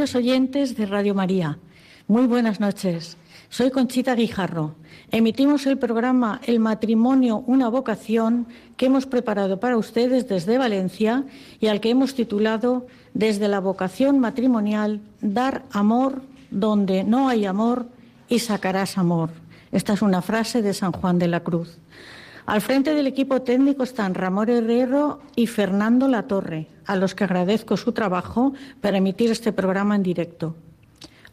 Oyentes de Radio María, muy buenas noches. Soy Conchita Guijarro. Emitimos el programa El matrimonio, una vocación que hemos preparado para ustedes desde Valencia y al que hemos titulado Desde la vocación matrimonial, dar amor donde no hay amor y sacarás amor. Esta es una frase de San Juan de la Cruz. Al frente del equipo técnico están Ramón Herrero y Fernando Latorre, a los que agradezco su trabajo para emitir este programa en directo.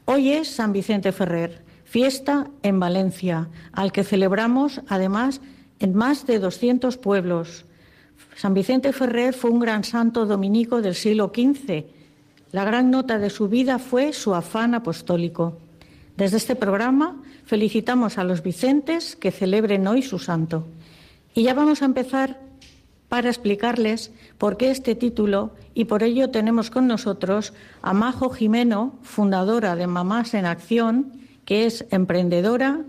Hoy es San Vicente Ferrer, fiesta en Valencia, al que celebramos además en más de 200 pueblos. San Vicente Ferrer fue un gran santo dominico del siglo XV. La gran nota de su vida fue su afán apostólico. Desde este programa felicitamos a los Vicentes que celebren hoy su santo. Y ya vamos a empezar para explicarles por qué este título y por ello tenemos con nosotros a Majo Jimeno, fundadora de Mamás en Acción, que es emprendedora,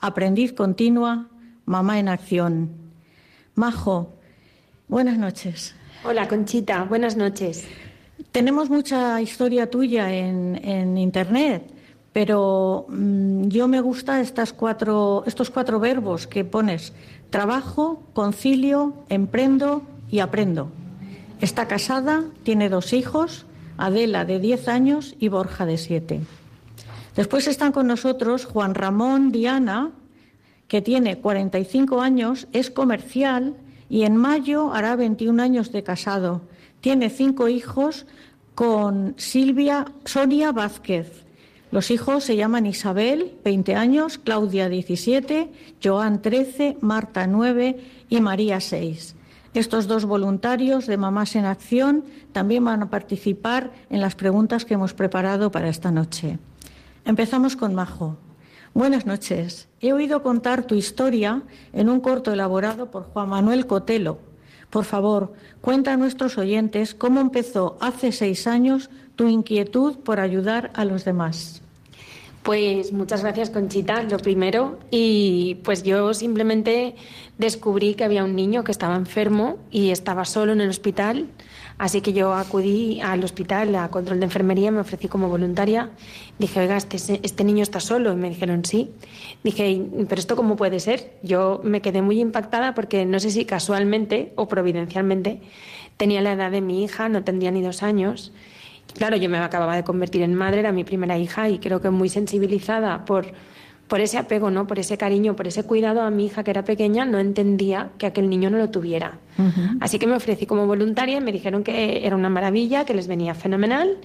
aprendiz continua, mamá en acción. Majo, buenas noches. Hola Conchita, buenas noches. Tenemos mucha historia tuya en, en Internet, pero mmm, yo me gusta estas cuatro, estos cuatro verbos que pones Trabajo, concilio, emprendo y aprendo. Está casada, tiene dos hijos, Adela de 10 años y Borja de 7. Después están con nosotros Juan Ramón Diana, que tiene 45 años, es comercial y en mayo hará 21 años de casado. Tiene cinco hijos con Silvia Sonia Vázquez, los hijos se llaman Isabel, 20 años, Claudia, 17, Joan, 13, Marta, 9 y María, 6. Estos dos voluntarios de Mamás en Acción también van a participar en las preguntas que hemos preparado para esta noche. Empezamos con Majo. Buenas noches. He oído contar tu historia en un corto elaborado por Juan Manuel Cotelo. Por favor, cuenta a nuestros oyentes cómo empezó hace seis años tu inquietud por ayudar a los demás. Pues muchas gracias Conchita, lo primero. Y pues yo simplemente descubrí que había un niño que estaba enfermo y estaba solo en el hospital. Así que yo acudí al hospital a control de enfermería, me ofrecí como voluntaria. Dije, oiga, este, este niño está solo. Y me dijeron, sí. Dije, pero ¿esto cómo puede ser? Yo me quedé muy impactada porque no sé si casualmente o providencialmente tenía la edad de mi hija, no tendría ni dos años Claro, yo me acababa de convertir en madre, era mi primera hija y creo que muy sensibilizada por, por ese apego, ¿no? por ese cariño, por ese cuidado a mi hija que era pequeña, no entendía que aquel niño no lo tuviera. Así que me ofrecí como voluntaria y me dijeron que era una maravilla, que les venía fenomenal.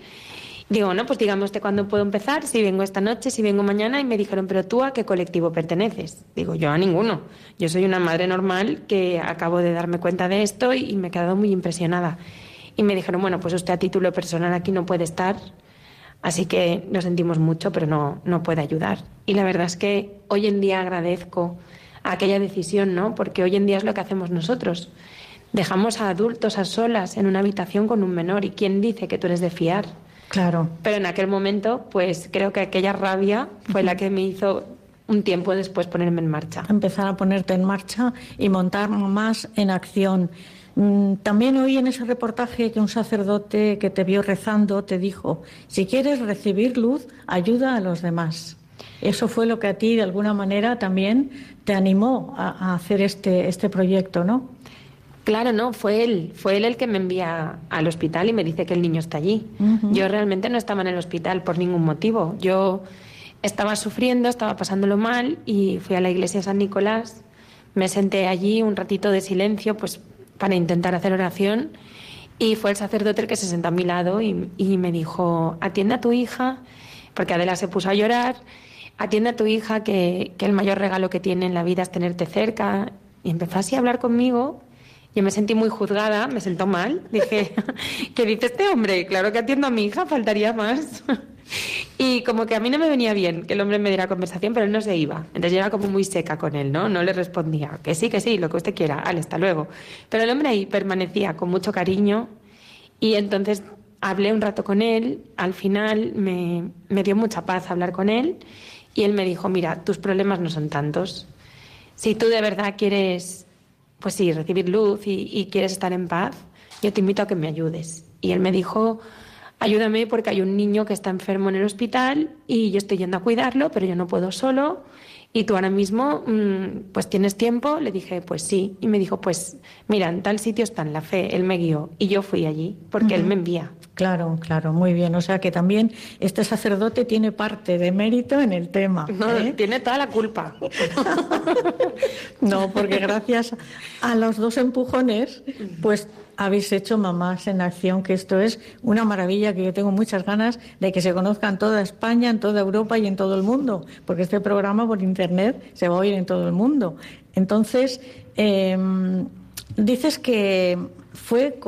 Digo, no, pues usted cuándo puedo empezar, si vengo esta noche, si vengo mañana, y me dijeron, pero tú a qué colectivo perteneces. Digo, yo a ninguno. Yo soy una madre normal que acabo de darme cuenta de esto y me he quedado muy impresionada y me dijeron, bueno, pues usted a título personal aquí no puede estar, así que lo sentimos mucho, pero no, no puede ayudar. Y la verdad es que hoy en día agradezco aquella decisión, ¿no? Porque hoy en día es lo que hacemos nosotros. Dejamos a adultos a solas en una habitación con un menor y quién dice que tú eres de fiar. Claro. Pero en aquel momento, pues creo que aquella rabia fue la que me hizo un tiempo después ponerme en marcha. Empezar a ponerte en marcha y montar más en acción. Mm, también oí en ese reportaje que un sacerdote que te vio rezando te dijo, si quieres recibir luz, ayuda a los demás. Eso fue lo que a ti, de alguna manera, también te animó a, hacer este, este proyecto, ¿no? Claro, no, fue él, fue él el que me envía al hospital y me dice que el niño está allí. Yo realmente no estaba en el hospital por ningún motivo. Yo estaba sufriendo, estaba pasándolo mal y fui a la iglesia de San Nicolás, me senté allí un ratito de silencio, pues para intentar hacer oración y fue el sacerdote el que se sentó a mi lado y, me dijo, atiende a tu hija, porque Adela se puso a llorar, atiende a tu hija que, que el mayor regalo que tiene en la vida es tenerte cerca. Y empezó así a hablar conmigo yo me sentí muy juzgada, me sentó mal. Dije, ¿qué dice este hombre? Claro que atiendo a mi hija, faltaría más. Y como que a mí no me venía bien que el hombre me diera conversación, pero él no se iba. Entonces yo era como muy seca con él, ¿no? No le respondía, que sí, que sí, lo que usted quiera, Ale, hasta luego. Pero el hombre ahí permanecía con mucho cariño y entonces hablé un rato con él, al final me, me dio mucha paz hablar con él y él me dijo, mira, tus problemas no son tantos. Si tú de verdad quieres pues sí, recibir luz y, quieres estar en paz, yo te invito a que me ayudes. Y él me dijo, ayúdame porque hay un niño que está enfermo en el hospital y yo estoy yendo a cuidarlo, pero yo no puedo solo. Y tú ahora mismo, mm, pues tienes tiempo. Le dije, pues sí. Y me dijo, pues mira, en tal sitio está en la fe. Él me guió y yo fui allí porque él me envía. Claro, claro, muy bien. O sea que también este sacerdote tiene parte de mérito en el tema. No, ¿eh? tiene toda la culpa. no, porque gracias a los dos empujones, pues habéis hecho Mamás en Acción, que esto es una maravilla que yo tengo muchas ganas de que se conozca en toda España, en toda Europa y en todo el mundo, porque este programa por Internet se va a oír en todo el mundo. Entonces, em, dices que fue,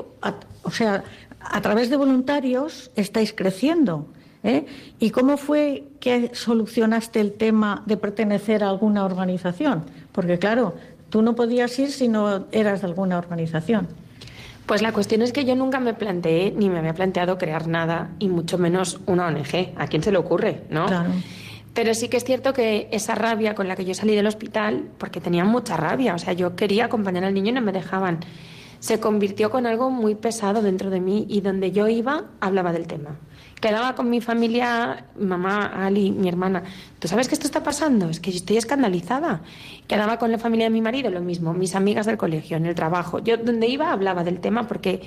o sea, a través de voluntarios estáis creciendo. ¿eh? ¿Y cómo fue que solucionaste el tema de pertenecer a alguna organización? Porque claro, tú no podías ir si no eras de alguna organización. Pues la cuestión es que yo nunca me planteé ni me había planteado crear nada y mucho menos una ONG. ¿A quién se le ocurre, no? Claro. Pero sí que es cierto que esa rabia con la que yo salí del hospital, porque tenía mucha rabia, o sea, yo quería acompañar al niño y no me dejaban se convirtió con algo muy pesado dentro de mí y donde yo iba hablaba del tema. Quedaba con mi familia, mamá, Ali, mi hermana. ¿Tú sabes que esto está pasando? Es que estoy escandalizada. Quedaba con la familia de mi marido, lo mismo, mis amigas del colegio, en el trabajo. Yo donde iba hablaba del tema porque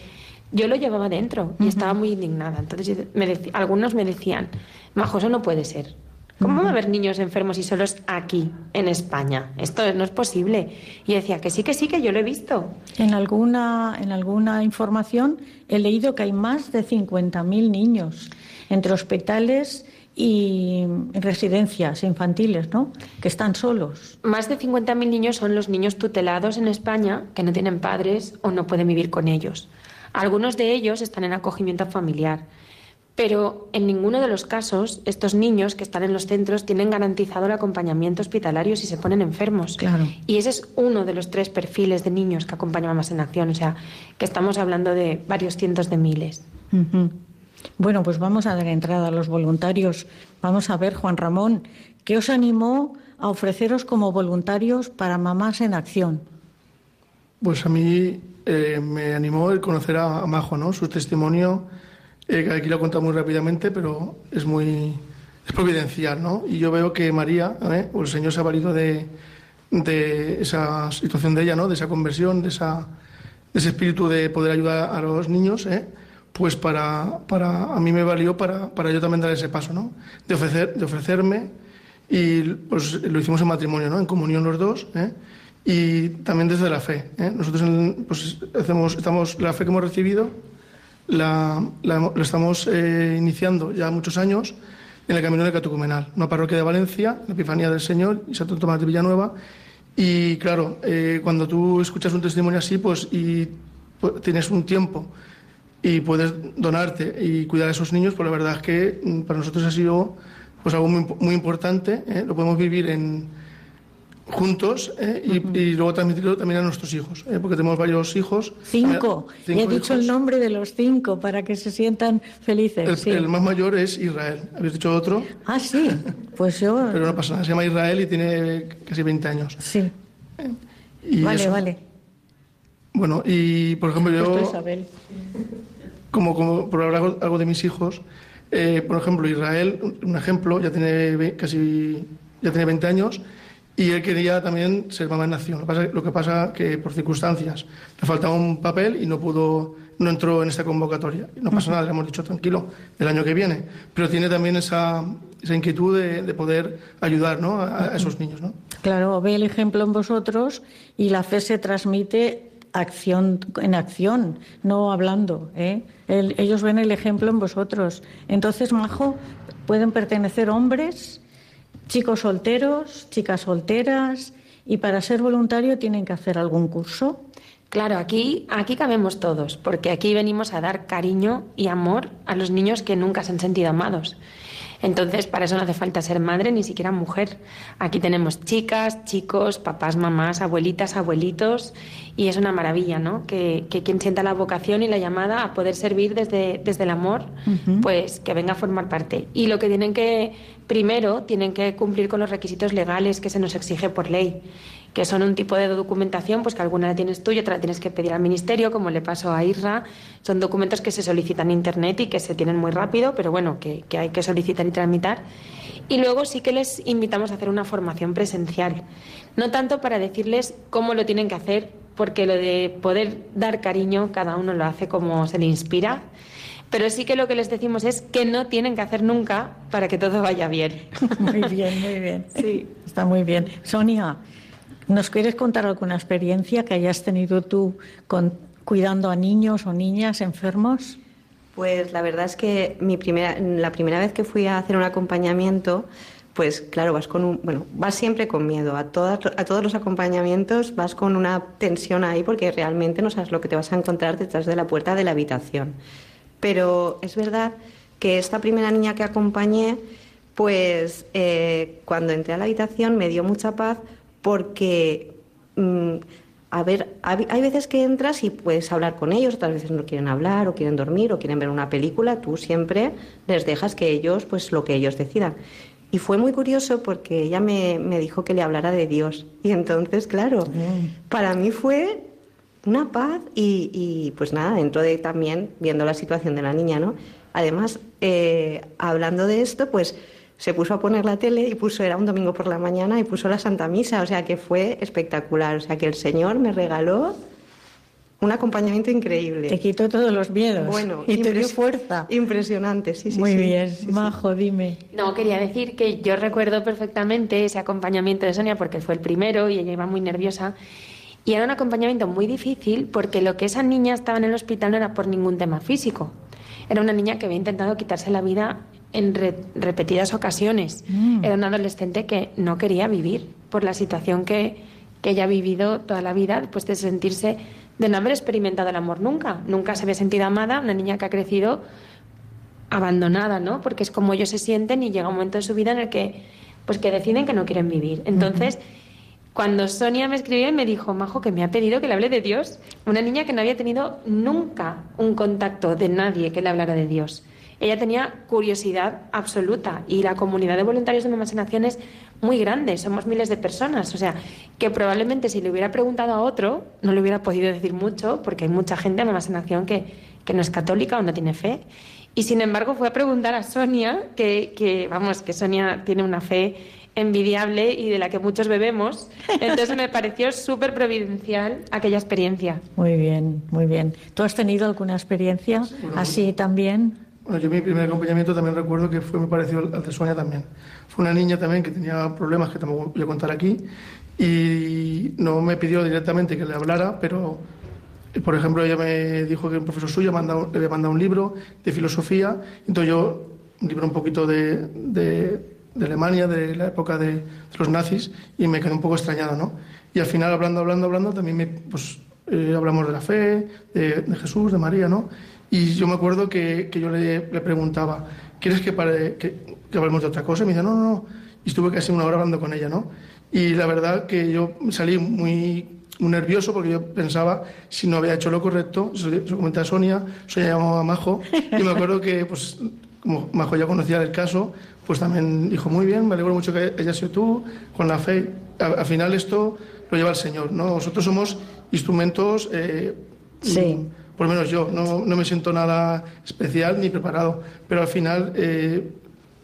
yo lo llevaba dentro y estaba muy indignada. Entonces algunos me decían, Majo, eso no puede ser. ¿Cómo va a haber niños enfermos y solos aquí, en España? Esto no es posible. Y decía que sí, que sí, que yo lo he visto. En alguna, en alguna información he leído que hay más de 50.000 niños entre hospitales y residencias infantiles, ¿no? Que están solos. Más de 50.000 niños son los niños tutelados en España que no tienen padres o no pueden vivir con ellos. Algunos de ellos están en acogimiento familiar pero en ninguno de los casos estos niños que están en los centros tienen garantizado el acompañamiento hospitalario si se ponen enfermos. Claro. Y ese es uno de los tres perfiles de niños que acompañan más en acción, o sea, que estamos hablando de varios cientos de miles. Bueno, pues vamos a dar entrada a los voluntarios. Vamos a ver, Juan Ramón, ¿qué os animó a ofreceros como voluntarios para Mamás en Acción? Pues a mí eh, me animó el conocer a, a Majo, ¿no? Su testimonio eh, aquí lo he contado muy rápidamente, pero es muy es providencial, ¿no? Y yo veo que María, ¿eh? o el Señor se ha valido de, de, esa situación de ella, ¿no? De esa conversión, de, esa, de ese espíritu de poder ayudar a los niños, ¿eh? Pues para, para, a mí me valió para, para yo también dar ese paso, ¿no? De, ofrecer, de ofrecerme y pues lo hicimos en matrimonio, ¿no? En comunión los dos, ¿eh? Y también desde la fe, ¿eh? Nosotros pues, hacemos, estamos, la fe que hemos recibido la, lo estamos eh, iniciando ya muchos años en el Camino de Catucumenal, una parroquia de Valencia, la Epifanía del Señor y Santo Tomás de Villanueva. Y claro, eh, cuando tú escuchas un testimonio así, pues y pues, tienes un tiempo y puedes donarte y cuidar a esos niños, pues la verdad es que mm, para nosotros ha sido pues algo muy, muy importante. ¿eh? Lo podemos vivir en, juntos ¿eh? y, luego transmitirlo también a nuestros hijos, ¿eh? porque tenemos varios hijos. Cinco. y he dicho el nombre de los cinco para que se sientan felices. El, más mayor es Israel. ¿Habéis dicho otro? Ah, sí. Pues yo. Pero no pasa nada. Se llama Israel y tiene casi 20 años. Sí. vale, vale. Bueno, y por ejemplo yo... Isabel. Como, como por hablar algo de mis hijos, eh, por ejemplo, Israel, un ejemplo, ya tiene casi ya tiene 20 años y él quería también ser mamá en acción. Lo, que pasa- lo que por circunstancias le faltaba un papel y no pudo, no entró en esta convocatoria. No pasa nada, le hemos dicho tranquilo, el año que viene. Pero tiene también esa, inquietud de, de poder ayudar ¿no? a, esos niños. ¿no? Claro, ve el ejemplo en vosotros y la fe se transmite acción en acción, no hablando. ¿eh? El- ellos ven el ejemplo en vosotros. Entonces, Majo, pueden pertenecer hombres, chicos solteros, chicas solteras, y para ser voluntario tienen que hacer algún curso. Claro, aquí, aquí cabemos todos, porque aquí venimos a dar cariño y amor a los niños que nunca se han sentido amados. Entonces, para eso no hace falta ser madre ni siquiera mujer. Aquí tenemos chicas, chicos, papás, mamás, abuelitas, abuelitos, y es una maravilla, ¿no? Que, que quien sienta la vocación y la llamada a poder servir desde, desde el amor, pues que venga a formar parte. Y lo que tienen que, primero, tienen que cumplir con los requisitos legales que se nos exige por ley que son un tipo de documentación, pues que alguna la tienes tú y otra la tienes que pedir al ministerio, como le pasó a Irra. Son documentos que se solicitan en internet y que se tienen muy rápido, pero bueno, que, que hay que solicitar y tramitar. Y luego sí que les invitamos a hacer una formación presencial. No tanto para decirles cómo lo tienen que hacer, porque lo de poder dar cariño, cada uno lo hace como se le inspira. Pero sí que lo que les decimos es que no tienen que hacer nunca para que todo vaya bien. Muy bien, muy bien. Sí. Está muy bien. Sonia, ¿nos quieres contar alguna experiencia que hayas tenido tú cuidando a niños o niñas enfermos? Pues la verdad es que mi primera, la primera vez que fui a hacer un acompañamiento, pues claro, vas con un, bueno, vas siempre con miedo. A todas, a todos los acompañamientos vas con una tensión ahí porque realmente no sabes lo que te vas a encontrar detrás de la puerta de la habitación. Pero es verdad que esta primera niña que acompañé, pues eh, cuando entré a la habitación me dio mucha paz porque mm, a ver, hay veces que entras y puedes hablar con ellos, otras veces no quieren hablar o quieren dormir o quieren ver una película, tú siempre les dejas que ellos, pues lo que ellos decidan. Y fue muy curioso porque ella me, me dijo que le hablara de Dios. Y entonces, claro, para mí fue una paz y, y, pues nada, dentro de también viendo la situación de la niña, ¿no? Además, eh, hablando de esto, pues se puso a poner la tele y puso, era un domingo por la mañana, y puso la Santa Misa, o sea que fue espectacular, o sea que el Señor me regaló un acompañamiento increíble. Te quitó todos los miedos Bueno, y te dio fuerza. Impresionante, sí, sí. muy sí. bien. Sí, sí. Majo, dime. No, quería decir que yo recuerdo perfectamente ese acompañamiento de Sonia porque fue el primero y ella iba muy nerviosa. Y era un acompañamiento muy difícil porque lo que esa niña estaba en el hospital no era por ningún tema físico. Era una niña que había intentado quitarse la vida en re- repetidas ocasiones. Mm. Era una adolescente que no quería vivir por la situación que, que ella ha vivido toda la vida después de sentirse, de no haber experimentado el amor nunca. Nunca se había sentido amada, una niña que ha crecido abandonada, ¿no? Porque es como ellos se sienten y llega un momento de su vida en el que, pues que deciden que no quieren vivir. Entonces, cuando Sonia me escribió y me dijo, Majo, que me ha pedido que le hable de Dios, una niña que no había tenido nunca un contacto de nadie que le hablara de Dios. Ella tenía curiosidad absoluta y la comunidad de voluntarios de Mamás en Acción es muy grande, somos miles de personas, o sea, que probablemente si le hubiera preguntado a otro no le hubiera podido decir mucho, porque hay mucha gente en Mamás en Acción que, que no es católica o no tiene fe. Y sin embargo fue a preguntar a Sonia, que, que vamos, que Sonia tiene una fe envidiable y de la que muchos bebemos. Entonces me pareció súper providencial aquella experiencia. Muy bien, muy bien. ¿Tú has tenido alguna experiencia así también? Bueno, yo mi primer acompañamiento también recuerdo que fue muy parecido al de Sonia también. Fue una niña también que tenía problemas que tampoco voy a contar aquí y no me pidió directamente que le hablara, pero por ejemplo ella me dijo que un profesor suyo le había mandado un libro de filosofía, entonces yo, un libro un poquito de, de- de Alemania, de la época de, de los nazis, y me quedé un poco extrañado, ¿no? Y al final hablando, hablando, hablando, también me, pues, eh, hablamos de la fe, de, de Jesús, de María, ¿no? Y yo me acuerdo que, que yo le, le preguntaba, ¿quieres que, pare- que, que hablemos de otra cosa? Y me dice, no, no, no. Y estuve casi una hora hablando con ella, ¿no? Y la verdad que yo salí muy, muy nervioso porque yo pensaba si no había hecho lo correcto. Se lo comenté a Sonia, Sonia llamaba a Majo, y me acuerdo que, pues, como Majo ya conocía el caso, pues también dijo, muy bien, me alegro mucho que haya sido tú, con la fe. Al final esto lo lleva el Señor, ¿no? Nosotros somos instrumentos. Eh, sí. Por lo menos yo, no, no, me siento nada especial ni preparado, pero al final eh,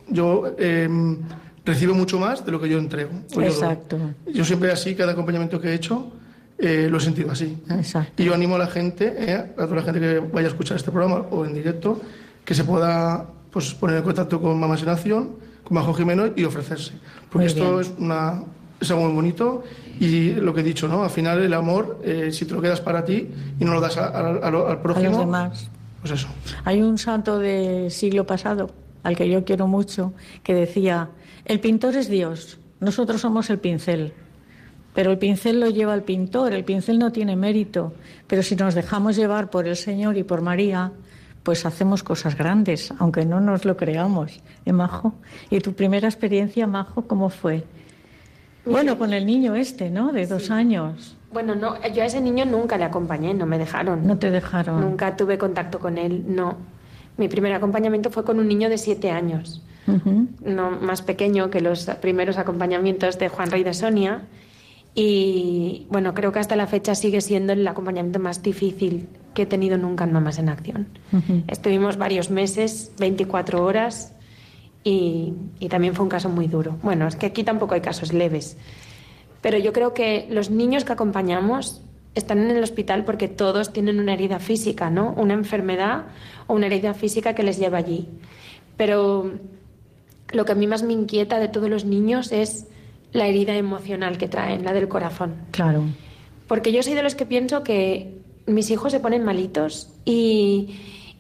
yo em, recibo mucho más de lo que yo entrego. Exacto. Yo, siempre así, cada acompañamiento que he hecho, eh, lo he sentido así. Exacto. Y yo animo a la gente, eh, a toda la gente que vaya a escuchar este programa o en directo, que se pueda pues, poner en contacto con Mamás en Acción, con Majo Jimeno y ofrecerse. Porque esto es, una, es algo muy bonito y lo que he dicho, ¿no? Al final el amor, eh, si te lo quedas para ti y no lo das al prójimo... A los demás. Pues eso. Hay un santo del siglo pasado, al que yo quiero mucho, que decía, el pintor es Dios, nosotros somos el pincel. Pero el pincel lo lleva el pintor, el pincel no tiene mérito. Pero si nos dejamos llevar por el Señor y por María, pues hacemos cosas grandes, aunque no nos lo creamos. ¿Eh, Majo? ¿Y tu primera experiencia, Majo, cómo fue? Bueno, con el niño este, ¿no? De dos años. Bueno, no, yo a ese niño nunca le acompañé, no me dejaron. No te dejaron. Nunca tuve contacto con él, no. Mi primer acompañamiento fue con un niño de siete años, no más pequeño que los primeros acompañamientos de Juan Rey de Sonia. Y bueno, creo que hasta la fecha sigue siendo el acompañamiento más difícil que he tenido nunca en Mamás en Acción. Estuvimos varios meses, 24 horas, y, y, también fue un caso muy duro. Bueno, es que aquí tampoco hay casos leves, pero yo creo que los niños que acompañamos están en el hospital porque todos tienen una herida física, ¿no? Una enfermedad o una herida física que les lleva allí. Pero lo que a mí más me inquieta de todos los niños es la herida emocional que traen, la del corazón. Claro. Porque yo soy de los que pienso que mis hijos se ponen malitos y,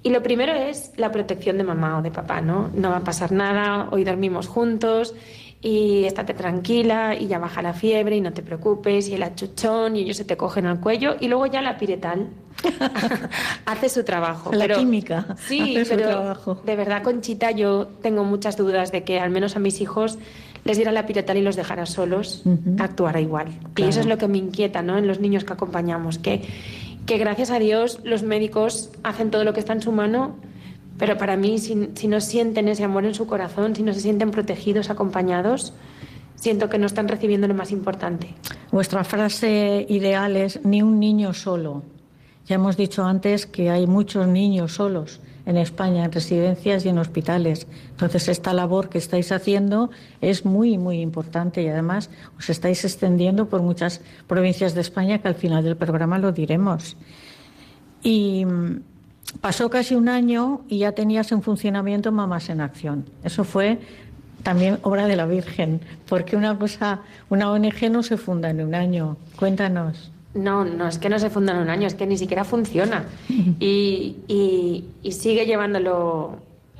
y lo primero es la protección de mamá o de papá, ¿no? No va a pasar nada, hoy dormimos juntos y estate tranquila y ya baja la fiebre y no te preocupes y el achuchón y ellos se te cogen al cuello y luego ya la piretal hace su trabajo. La química. Sí, pero de verdad, Conchita, yo tengo muchas dudas de que al menos a mis hijos les diera la piretal y los dejara solos, actuara igual. Y eso es lo que me inquieta, ¿no? En los niños que acompañamos, que, que gracias a Dios los médicos hacen todo lo que está en su mano pero para mí, si, no sienten ese amor en su corazón, si no se sienten protegidos, acompañados, siento que no están recibiendo lo más importante. Vuestra frase ideal es ni un niño solo. Ya hemos dicho antes que hay muchos niños solos en España, en residencias y en hospitales. Entonces, esta labor que estáis haciendo es muy, muy importante y además os estáis extendiendo por muchas provincias de España que al final del programa lo diremos. Y pasó casi un año y ya tenías en funcionamiento Mamás en Acción. Eso fue también obra de la Virgen, porque una cosa, una ONG no se funda en un año. Cuéntanos. No, no es que no se funda en un año, es que ni siquiera funciona. Y, y, sigue llevándolo,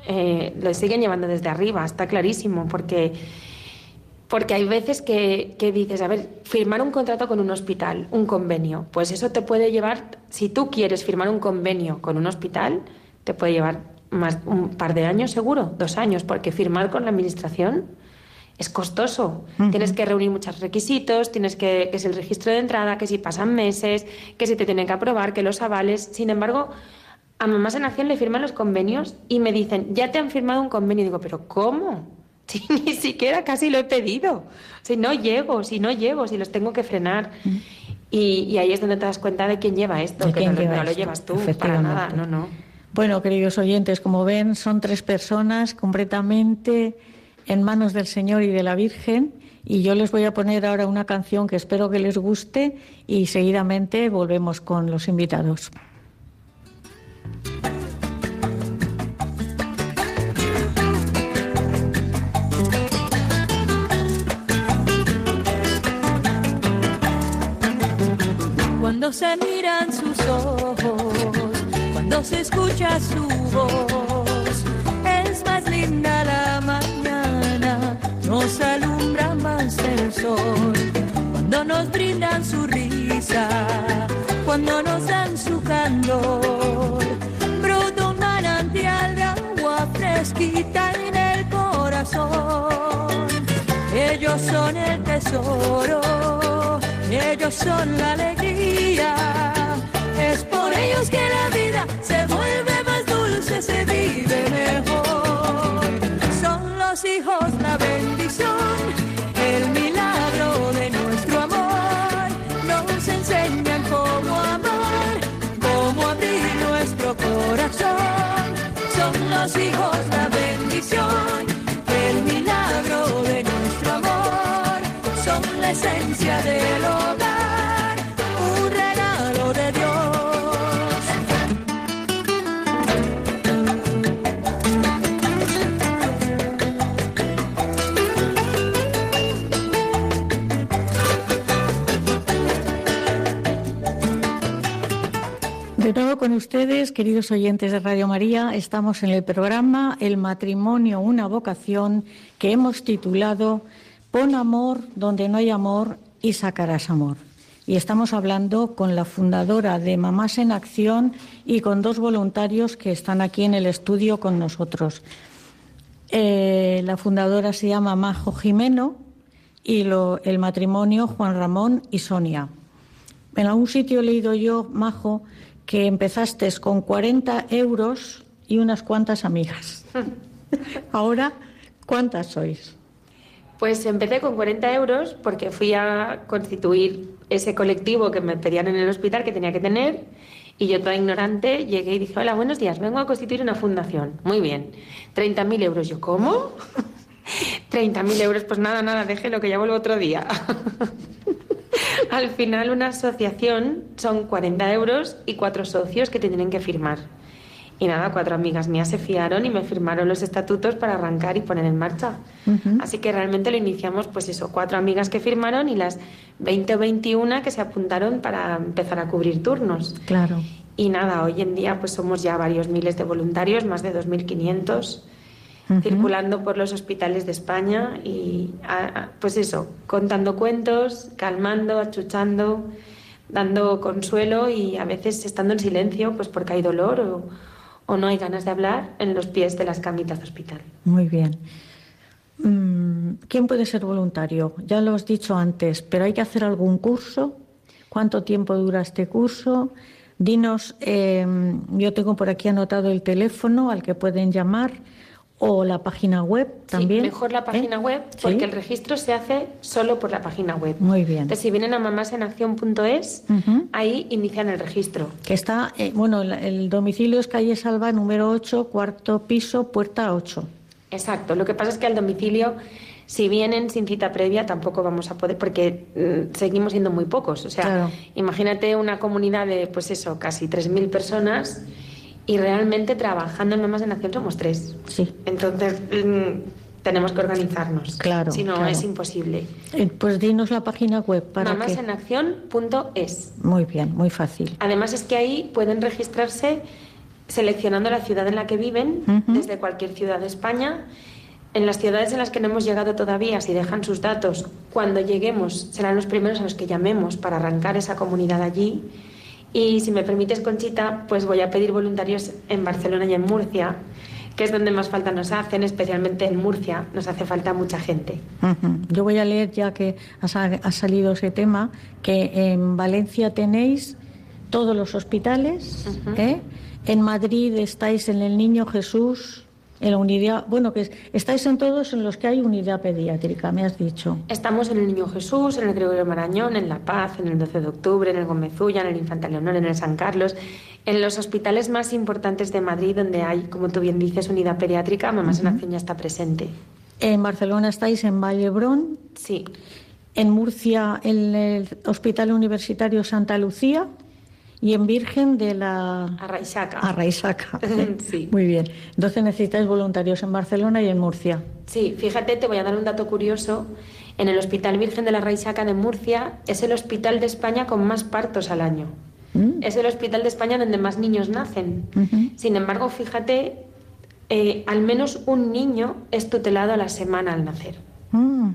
eh, lo siguen llevando desde arriba, está clarísimo, porque porque hay veces que, dices, a ver, firmar un contrato con un hospital, un convenio, pues eso te puede llevar, si tú quieres firmar un convenio con un hospital, te puede llevar más un par de años seguro, dos años, porque firmar con la administración es costoso. Tienes que reunir muchos requisitos, tienes que, que es el registro de entrada, que si pasan meses, que si te tienen que aprobar, que los avales. Sin embargo, a Mamás en Acción le firman los convenios y me dicen, ya te han firmado un convenio. Y digo, ¿pero cómo? Si ni siquiera casi lo he pedido. Si no llego, si no llego, si los tengo que frenar. Y, ahí es donde te das cuenta de quién lleva esto, que no, lo llevas tú para nada, no, no. Bueno, queridos oyentes, como ven, son tres personas completamente en manos del Señor y de la Virgen. Y yo les voy a poner ahora una canción que espero que les guste y seguidamente volvemos con los invitados. cuando se miran sus ojos, cuando se escucha su voz. Nos alumbra más el sol. Cuando nos brindan su risa, cuando nos dan su candor. Brota un manantial de agua fresquita en el corazón. Ellos son el tesoro ellos son la alegría. Es por ellos que la vida se vuelve más dulce, se vive mejor. Son los hijos la bendición, 就 con ustedes, queridos oyentes de Radio María, estamos en el programa El matrimonio, una vocación que hemos titulado Pon amor donde no hay amor y sacarás amor. Y estamos hablando con la fundadora de Mamás en Acción y con dos voluntarios que están aquí en el estudio con nosotros. Eh, la fundadora se llama Majo Jimeno y lo- el matrimonio Juan Ramón y Sonia. En algún sitio he leído yo, Majo, que empezaste con 40 euros y unas cuantas amigas. Ahora, ¿cuántas sois? Pues empecé con 40 euros porque fui a constituir ese colectivo que me pedían en el hospital que tenía que tener y yo toda ignorante llegué y dije, hola, buenos días, vengo a constituir una fundación. Muy bien, 30.000 euros. Yo, ¿cómo? 30.000 euros, pues nada, nada, déjelo que ya vuelvo otro día. Al final una asociación son 40 euros y cuatro socios que te tienen que firmar. Y nada, cuatro amigas mías se fiaron y me firmaron los estatutos para arrancar y poner en marcha. Así que realmente lo iniciamos, pues eso, cuatro amigas que firmaron y las 20 o 21 que se apuntaron para empezar a cubrir turnos. Claro. Y nada, hoy en día pues somos ya varios miles de voluntarios, más de 2.500, circulando por los hospitales de España y pues eso, contando cuentos, calmando, achuchando, dando consuelo y a veces estando en silencio pues porque hay dolor o, o no hay ganas de hablar en los pies de las camitas de hospital. Muy bien. Mm, ¿Quién puede ser voluntario? Ya lo has dicho antes, pero hay que hacer algún curso. ¿Cuánto tiempo dura este curso? Dinos, eh, yo tengo por aquí anotado el teléfono al que pueden llamar o la página web también. Sí, mejor la página ¿eh? web ¿Sí? porque el registro se hace solo por la página web. Muy bien. Entonces, si vienen a mamásenacción.es, Ujú. ahí inician el registro. Que está, eh, bueno, el, el domicilio es calle Salva, número 8, cuarto piso, puerta 8. Exacto. Lo que pasa es que al domicilio, si vienen sin cita previa, tampoco vamos a poder, porque mm, seguimos siendo muy pocos. O sea, Claro. imagínate una comunidad de, pues eso, casi 3.000 personas y realmente trabajando en Mamás en Acción somos tres. Sí. Entonces, mm, tenemos que organizarnos. Claro, Si no, claro. es imposible. Eh, pues dinos la página web para que... Mamásenacción.es. Muy bien, muy fácil. Además es que ahí pueden registrarse seleccionando la ciudad en la que viven, desde cualquier ciudad de España. En las ciudades en las que no hemos llegado todavía, si dejan sus datos, cuando lleguemos serán los primeros a los que llamemos para arrancar esa comunidad allí. Y si me permites, Conchita, pues voy a pedir voluntarios en Barcelona y en Murcia, que es donde más falta nos hacen, especialmente en Murcia, nos hace falta mucha gente. Yo voy a leer, ya que ha, sa- ha salido ese tema, que en Valencia tenéis todos los hospitales. ¿eh? en Madrid estáis en el Niño Jesús, en la unidad, bueno, que es- estáis en todos en los que hay unidad pediátrica, me has dicho. Estamos en el Niño Jesús, en el Gregorio Marañón, en La Paz, en el 12 de octubre, en el Gómez Ulla, en el Infanta Leonor, en el San Carlos, en los hospitales más importantes de Madrid, donde hay, como tú bien dices, unidad pediátrica, Mamás en Acción ya está presente. En Barcelona estáis en Vallebrón, Sí, en Murcia en el Hospital Universitario Santa Lucía y en Virgen de la Arraizaca. Arraizaca. Sí. Muy bien. Entonces necesitáis voluntarios en Barcelona y en Murcia. Sí, fíjate, te voy a dar un dato curioso. En el Hospital Virgen de la Raisaca de Murcia es el hospital de España con más partos al año. ¿Mm? Es el hospital de España donde más niños nacen. Sin embargo, fíjate, eh, al menos un niño es tutelado a la semana al nacer. Mm.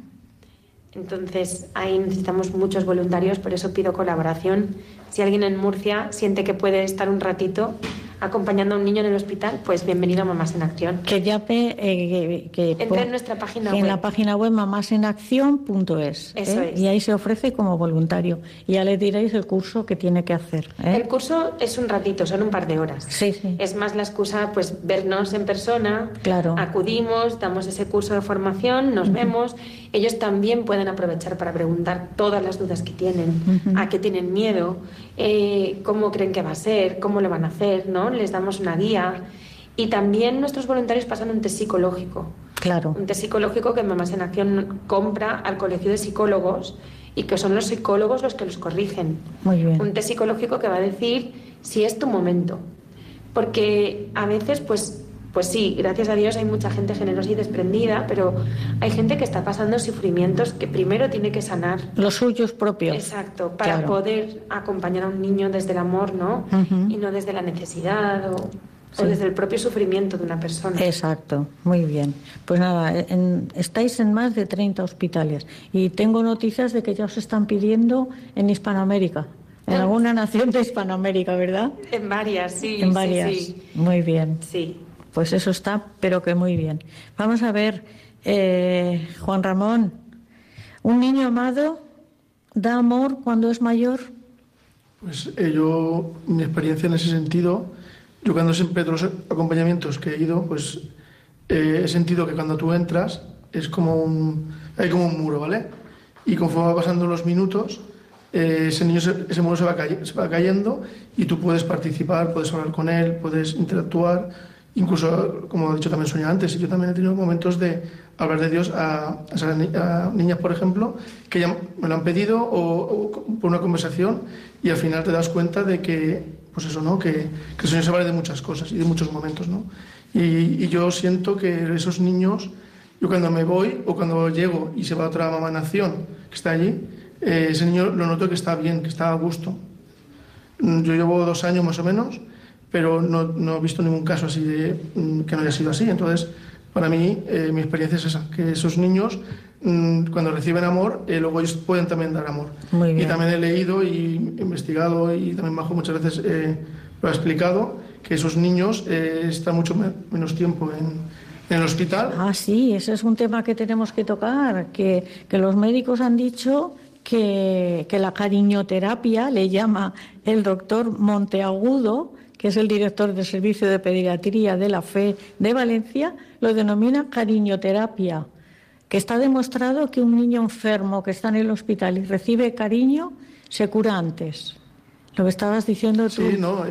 Entonces, ahí necesitamos muchos voluntarios, por eso pido colaboración. Si alguien en Murcia siente que puede estar un ratito acompañando a un niño en el hospital, pues bienvenido a Mamás en Acción. Que llame, eh, que, que Entra en nuestra página en web. la página web mamásenacción.es. Eso ¿eh? es. Y ahí se ofrece como voluntario. Y ya le diréis el curso que tiene que hacer. ¿eh? El curso es un ratito, son un par de horas. Sí, sí. Es más la excusa, pues, vernos en persona. Claro. Acudimos, damos ese curso de formación, nos vemos. Ellos también pueden aprovechar para preguntar todas las dudas que tienen, Ujú. a qué tienen miedo, eh, cómo creen que va a ser, cómo lo van a hacer, ¿no? Les damos una guía. Y también nuestros voluntarios pasan un test psicológico. Claro. Un test psicológico que Mamás en Acción compra al colegio de psicólogos y que son los psicólogos los que los corrigen. Muy bien. Un test psicológico que va a decir si es tu momento. Porque a veces, pues, pues sí, gracias a Dios hay mucha gente generosa y desprendida, pero hay gente que está pasando sufrimientos que primero tiene que sanar. Los suyos propios. Exacto, para Claro. poder acompañar a un niño desde el amor, ¿no? Y no desde la necesidad o, o Sí. desde el propio sufrimiento de una persona. Exacto, muy bien. Pues nada, en- estáis en más de 30 hospitales y tengo noticias de que ya os están pidiendo en Hispanoamérica, en Ah. alguna nación de Hispanoamérica, ¿verdad? En varias, sí. en sí, varias. Sí, Muy bien. sí. Pues eso está, pero que muy bien. Vamos a ver, eh, Juan Ramón, ¿un niño amado da amor cuando es mayor? Pues eh, yo, mi experiencia en ese sentido, yo cuando siempre todos los acompañamientos que he ido, pues eh, he sentido que cuando tú entras es como un, hay como un muro, ¿vale? Y conforme va pasando los minutos, eh, ese muro se va, se va cayendo y tú puedes participar, puedes hablar con él, puedes interactuar. Incluso, como he dicho también Sonia antes, yo también he tenido momentos de hablar de Dios a, a a niñas, por ejemplo, que ya me lo han pedido o, por una conversación y al final te das cuenta de que, pues eso, ¿no? Que, que el Señor se vale de muchas cosas y de muchos momentos, ¿no? Y, yo siento que esos niños, yo cuando me voy o cuando llego y se va otra mamá nación que está allí, eh, ese niño lo noto que está bien, que está a gusto. Mm, Yo llevo dos años más o menos, pero no, no he visto ningún caso así de mm, que no haya sido así. Entonces, para mí, eh, mi experiencia es esa, que esos niños, mm, cuando reciben amor, eh, luego ellos pueden también dar amor. Muy bien. Y también he leído y investigado y también Majo muchas veces eh, lo ha explicado, que esos niños eh, están mucho me- menos tiempo en, en el hospital. Ah, sí, ese es un tema que tenemos que tocar, que, que los médicos han dicho que, que la cariñoterapia le llama el doctor Monteagudo, que es el director del Servicio de Pediatría de la FE de Valencia, lo denomina cariñoterapia, que está demostrado que un niño enfermo que está en el hospital y recibe cariño se cura antes. Lo que estabas diciendo tú. Sí, no,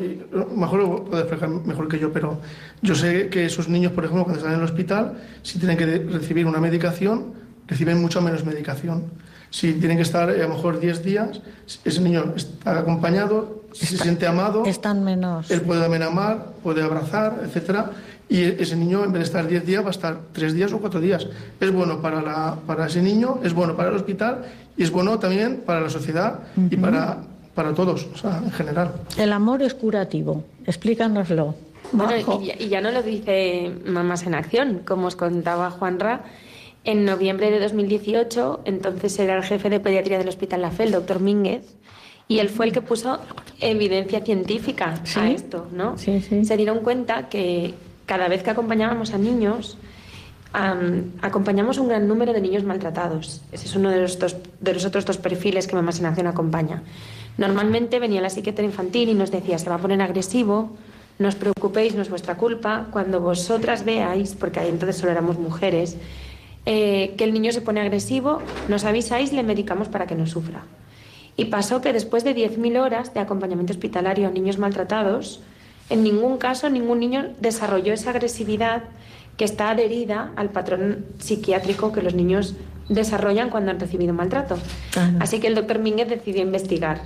mejor lo puede explicar mejor que yo, pero yo sé que esos niños, por ejemplo, cuando están en el hospital, si tienen que recibir una medicación, reciben mucho menos medicación. Si tienen que estar eh, a lo mejor 10 días, ese niño está acompañado, si se siente amado, Están menos. él puede también amar, puede abrazar, etcétera, y ese niño en vez de estar 10 días va a estar 3 días o 4 días. Es bueno para, la, para ese niño, es bueno para el hospital y es bueno también para la sociedad y para, para todos, o sea, en general. El amor es curativo. Explícanoslo. Bueno, y, ya- y ya no lo dice Mamás en Acción, como os contaba Juanra. En noviembre de 2018, entonces era el jefe de pediatría del Hospital La Fe, el doctor Mínguez, y él fue el que puso evidencia científica ¿Sí? a esto, ¿no? Sí, sí. Se dieron cuenta que cada vez que acompañábamos a niños, am, acompañamos un gran número de niños maltratados. Ese es uno de los, dos- de los otros dos perfiles que Mamás en Acción acompaña. Normalmente venía la psiquiatra infantil y nos decía, se va a poner agresivo, no os preocupéis, no es vuestra culpa. Cuando vosotras veáis, porque ahí entonces solo éramos mujeres, eh, que el niño se pone agresivo, nos avisáis le medicamos para que no sufra. Y pasó que después de 10.000 horas de acompañamiento hospitalario a niños maltratados, en ningún caso ningún niño desarrolló esa agresividad que está adherida al patrón psiquiátrico que los niños desarrollan cuando han recibido maltrato. Claro. Así que el doctor Mínguez decidió investigar.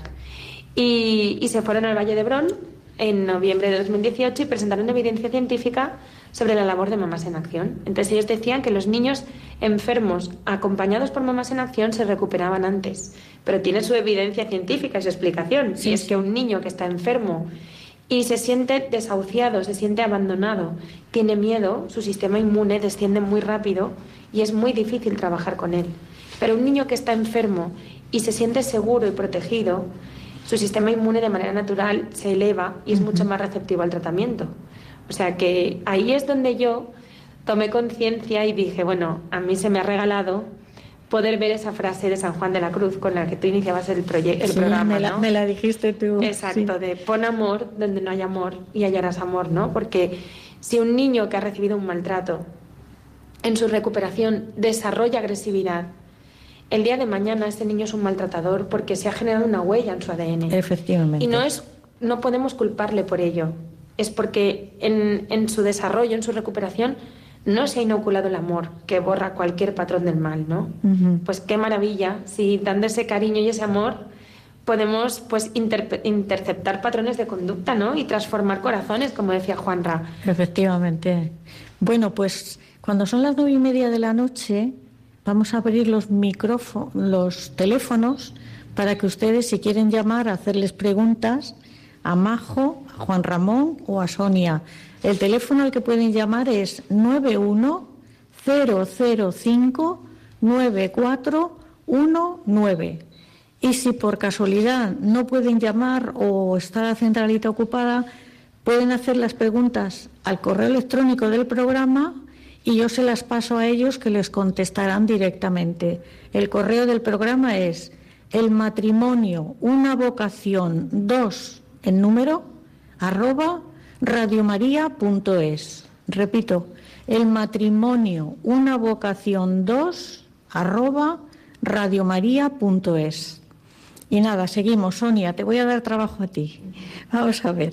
Y, y se fueron al Valle de Brón en noviembre de 2018 y presentaron evidencia científica sobre la labor de Mamás en Acción. Entonces ellos decían que los niños enfermos acompañados por Mamás en Acción se recuperaban antes, pero tiene su evidencia científica y su explicación. Sí, y es que un niño que está enfermo y se siente desahuciado, se siente abandonado, tiene miedo, su sistema inmune desciende muy rápido y es muy difícil trabajar con él. Pero un niño que está enfermo y se siente seguro y protegido, su sistema inmune de manera natural se eleva y es mucho más receptivo al tratamiento. O sea que ahí es donde yo tomé conciencia y dije, bueno, a mí se me ha regalado poder ver esa frase de San Juan de la Cruz con la que tú iniciabas el, el Sí, programa. me, la, ¿no? me la dijiste tú. Exacto, sí. de pon amor donde no hay amor y hallarás amor, ¿no? Porque si un niño que ha recibido un maltrato en su recuperación desarrolla agresividad, el día de mañana ese niño es un maltratador porque se ha generado una huella en su ADN. Efectivamente. Y no es no podemos culparle por ello. es porque en, en su desarrollo, en su recuperación, no se ha inoculado el amor que borra cualquier patrón del mal, ¿no? Pues qué maravilla, si dando ese cariño y ese amor podemos pues interceptar patrones de conducta, ¿no? Y transformar corazones, como decía Juanra. Efectivamente. Bueno, pues cuando son las nueve y media de la noche, vamos a abrir los micrófonos, los teléfonos, para que ustedes, si quieren llamar, hacerles preguntas a Majo, a Juan Ramón o a Sonia. El teléfono al que pueden llamar es 910059419. Y si por casualidad no pueden llamar o está la centralita ocupada, pueden hacer las preguntas al correo electrónico del programa y yo se las paso a ellos que les contestarán directamente. El correo del programa es el matrimonio, una vocación, dos en número, arroba radiomaria.es. Repito, el matrimonio, una vocación 2, arroba radiomaria.es. Y nada, seguimos. Sonia, te voy a dar trabajo a ti. Vamos a ver.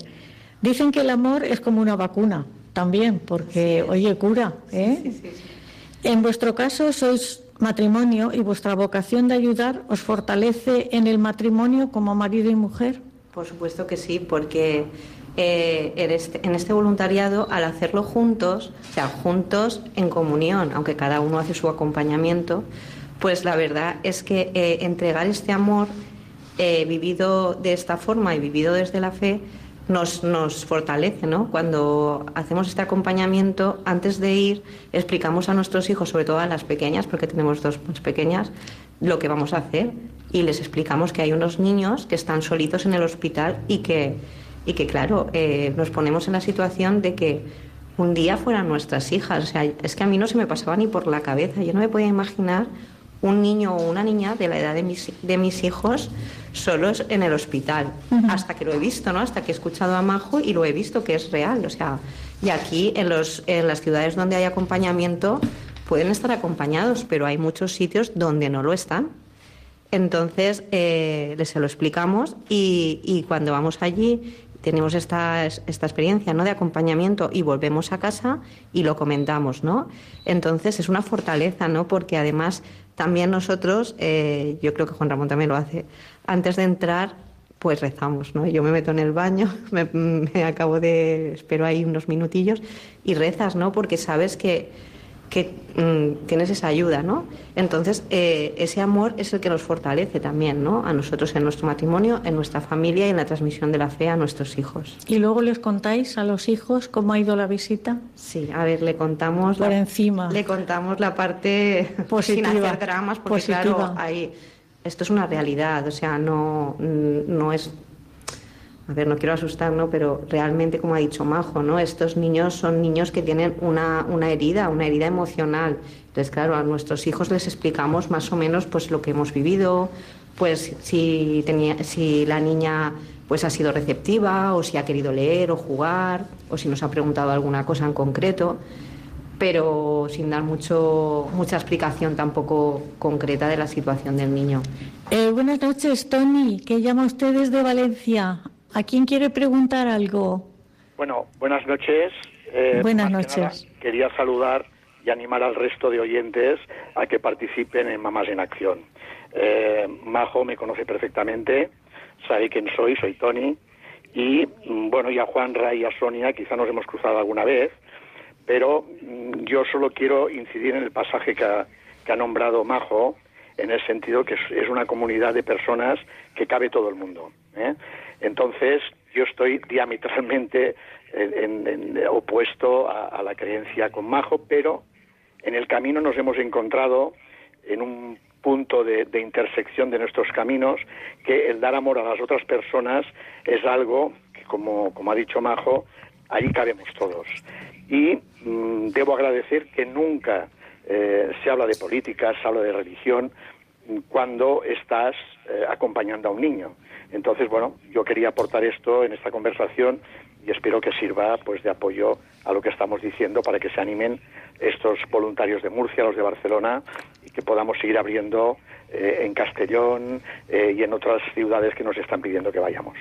Dicen que el amor es como una vacuna, también, porque, oye, cura. ¿eh? en vuestro caso sois matrimonio y vuestra vocación de ayudar os fortalece en el matrimonio como marido y mujer. Por supuesto que sí, porque eh, este, en, este, voluntariado, al hacerlo juntos, o sea, juntos en comunión, aunque cada uno hace su acompañamiento, pues la verdad es que eh, entregar este amor eh, vivido de esta forma y vivido desde la fe nos, nos fortalece, ¿no? Cuando hacemos este acompañamiento, antes de ir, explicamos a nuestros hijos, sobre todo a las pequeñas, porque tenemos dos más pequeñas, lo que vamos a hacer y les explicamos que hay unos niños que están solitos en el hospital y que y que claro, eh, nos ponemos en la situación de que un día fueran nuestras hijas. O sea, es que a mí no se me pasaba ni por la cabeza. Yo no me podía imaginar un niño o una niña de la edad de mis, de mis hijos solos en el hospital. Hasta que lo he visto, ¿no? Hasta que he escuchado a Majo y lo he visto que es real. O sea, y aquí en, los, en las ciudades donde hay acompañamiento pueden estar acompañados, pero hay muchos sitios donde no lo están. Entonces, eh, les se lo explicamos y, y, cuando vamos allí tenemos esta, esta experiencia ¿no? de acompañamiento y volvemos a casa y lo comentamos, ¿no? Entonces es una fortaleza, ¿no? Porque además también nosotros, eh, yo creo que Juan Ramón también lo hace, antes de entrar pues rezamos, ¿no? Yo me meto en el baño, me, me acabo de, espero ahí unos minutillos y rezas, ¿no? Porque sabes que que mm, tienes esa ayuda, ¿no? Entonces, eh, ese amor es el que nos fortalece también, ¿no? A nosotros en nuestro matrimonio, en nuestra familia y en la transmisión de la fe a nuestros hijos. ¿Y luego les contáis a los hijos cómo ha ido la visita? Sí, a ver, le contamos... Por encima. Le contamos la parte Positiva. sin hacer dramas, porque claro, hay, esto es una realidad, o sea, no, no es a ver, no quiero asustar, ¿no? Pero realmente, como ha dicho Majo, ¿no? Estos niños son niños que tienen una, una herida, una herida emocional. Entonces, claro, a nuestros hijos les explicamos más o menos pues lo que hemos vivido, pues si, tenía, si la niña pues ha sido receptiva o si ha querido leer o jugar o si nos ha preguntado alguna cosa en concreto, pero sin dar mucho, mucha explicación tampoco concreta de la situación del niño. Eh, buenas noches, Tony, que llama usted desde Valencia. ¿A quién quiere preguntar algo? Bueno, buenas noches. Eh, buenas noches. quería saludar y animar al resto de oyentes a que participen en Mamás en Acción. Eh, Majo me conoce perfectamente, sabe quién soy, soy Tony. Y mm, bueno, y a Juan Ray y a Sonia quizá nos hemos cruzado alguna vez, pero mm, yo solo quiero incidir en el pasaje que ha, que ha nombrado Majo, en el sentido que es, una comunidad de personas que cabe todo el mundo. ¿eh? Entonces, yo estoy diametralmente en, opuesto a, la creencia con Majo, pero en el camino nos hemos encontrado en un punto de, intersección de nuestros caminos que el dar amor a las otras personas es algo que, como, ha dicho Majo, ahí cabemos todos. Y mm, debo agradecer que nunca eh, se habla de política, se habla de religión, cuando estás eh, acompañando a un niño. Entonces, bueno, yo quería aportar esto en esta conversación y espero que sirva pues de apoyo a lo que estamos diciendo para que se animen estos voluntarios de Murcia, los de Barcelona y que podamos seguir abriendo eh, en Castellón eh, y en otras ciudades que nos están pidiendo que vayamos.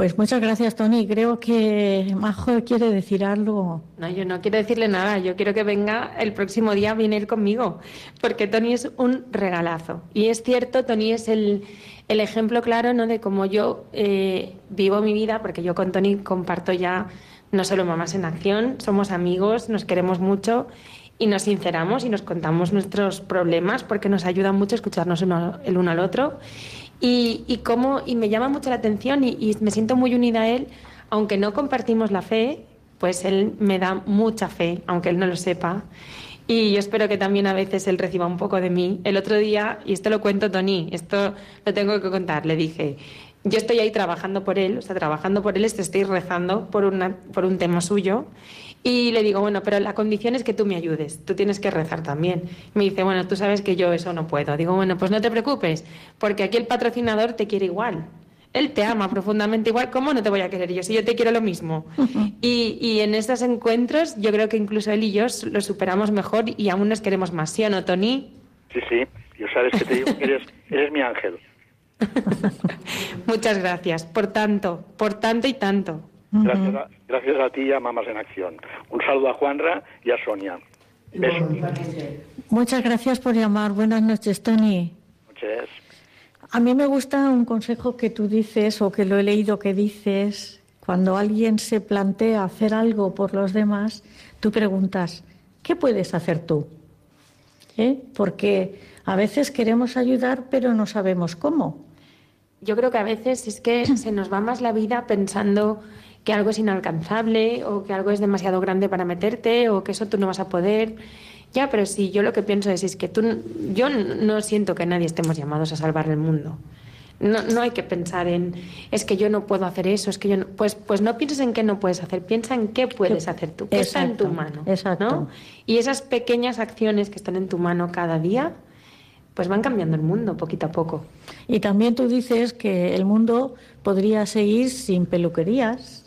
Pues muchas gracias, Tony. Creo que Majo quiere decir algo. No, yo no quiero decirle nada. Yo quiero que venga el próximo día a venir conmigo, porque Tony es un regalazo. Y es cierto, Tony es el, el ejemplo claro ¿no? de cómo yo eh, vivo mi vida, porque yo con Tony comparto ya no solo mamás en acción, somos amigos, nos queremos mucho y nos sinceramos y nos contamos nuestros problemas porque nos ayuda mucho escucharnos el uno al otro. Y, cómo, y me llama mucho la atención y, y, me siento muy unida a él, aunque no compartimos la fe, pues él me da mucha fe, aunque él no lo sepa. Y yo espero que también a veces él reciba un poco de mí. El otro día, y esto lo cuento Tony, esto lo tengo que contar, le dije, yo estoy ahí trabajando por él, o sea, trabajando por él, estoy rezando por, una, por un tema suyo. Y le digo, bueno, pero la condición es que tú me ayudes, tú tienes que rezar también. me dice, bueno, tú sabes que yo eso no puedo. Digo, bueno, pues no te preocupes, porque aquí el patrocinador te quiere igual. Él te ama profundamente igual, ¿cómo no te voy a querer yo? Si yo te quiero lo mismo. y, y, en estos encuentros yo creo que incluso él y yo lo superamos mejor y aún nos queremos más, ¿sí o no, Tony? Sí, sí, yo sabes que te digo que eres, eres mi ángel. Muchas gracias, por tanto, por tanto y tanto. Gracias a, gracias a ti y a Mamás en Acción. Un saludo a Juanra y a Sonia. Besos. Muchas gracias por llamar. Buenas noches, Tony. Noches. A mí me gusta un consejo que tú dices o que lo he leído que dices. Cuando alguien se plantea hacer algo por los demás, tú preguntas, ¿qué puedes hacer tú? ¿Eh? Porque a veces queremos ayudar, pero no sabemos cómo. Yo creo que a veces es que se nos va más la vida pensando que algo es inalcanzable o que algo es demasiado grande para meterte o que eso tú no vas a poder. Ya, pero sí, yo lo que pienso es, es que tú, yo no siento que nadie estemos llamados a salvar el mundo. No, no hay que pensar en, es que yo no puedo hacer eso, es que yo no, pues, pues no pienses en qué no puedes hacer, piensa en qué puedes hacer tú, qué está en tu mano. Exacto. ¿no? Y esas pequeñas acciones que están en tu mano cada día, pues van cambiando el mundo poquito a poco. Y también tú dices que el mundo podría seguir sin peluquerías,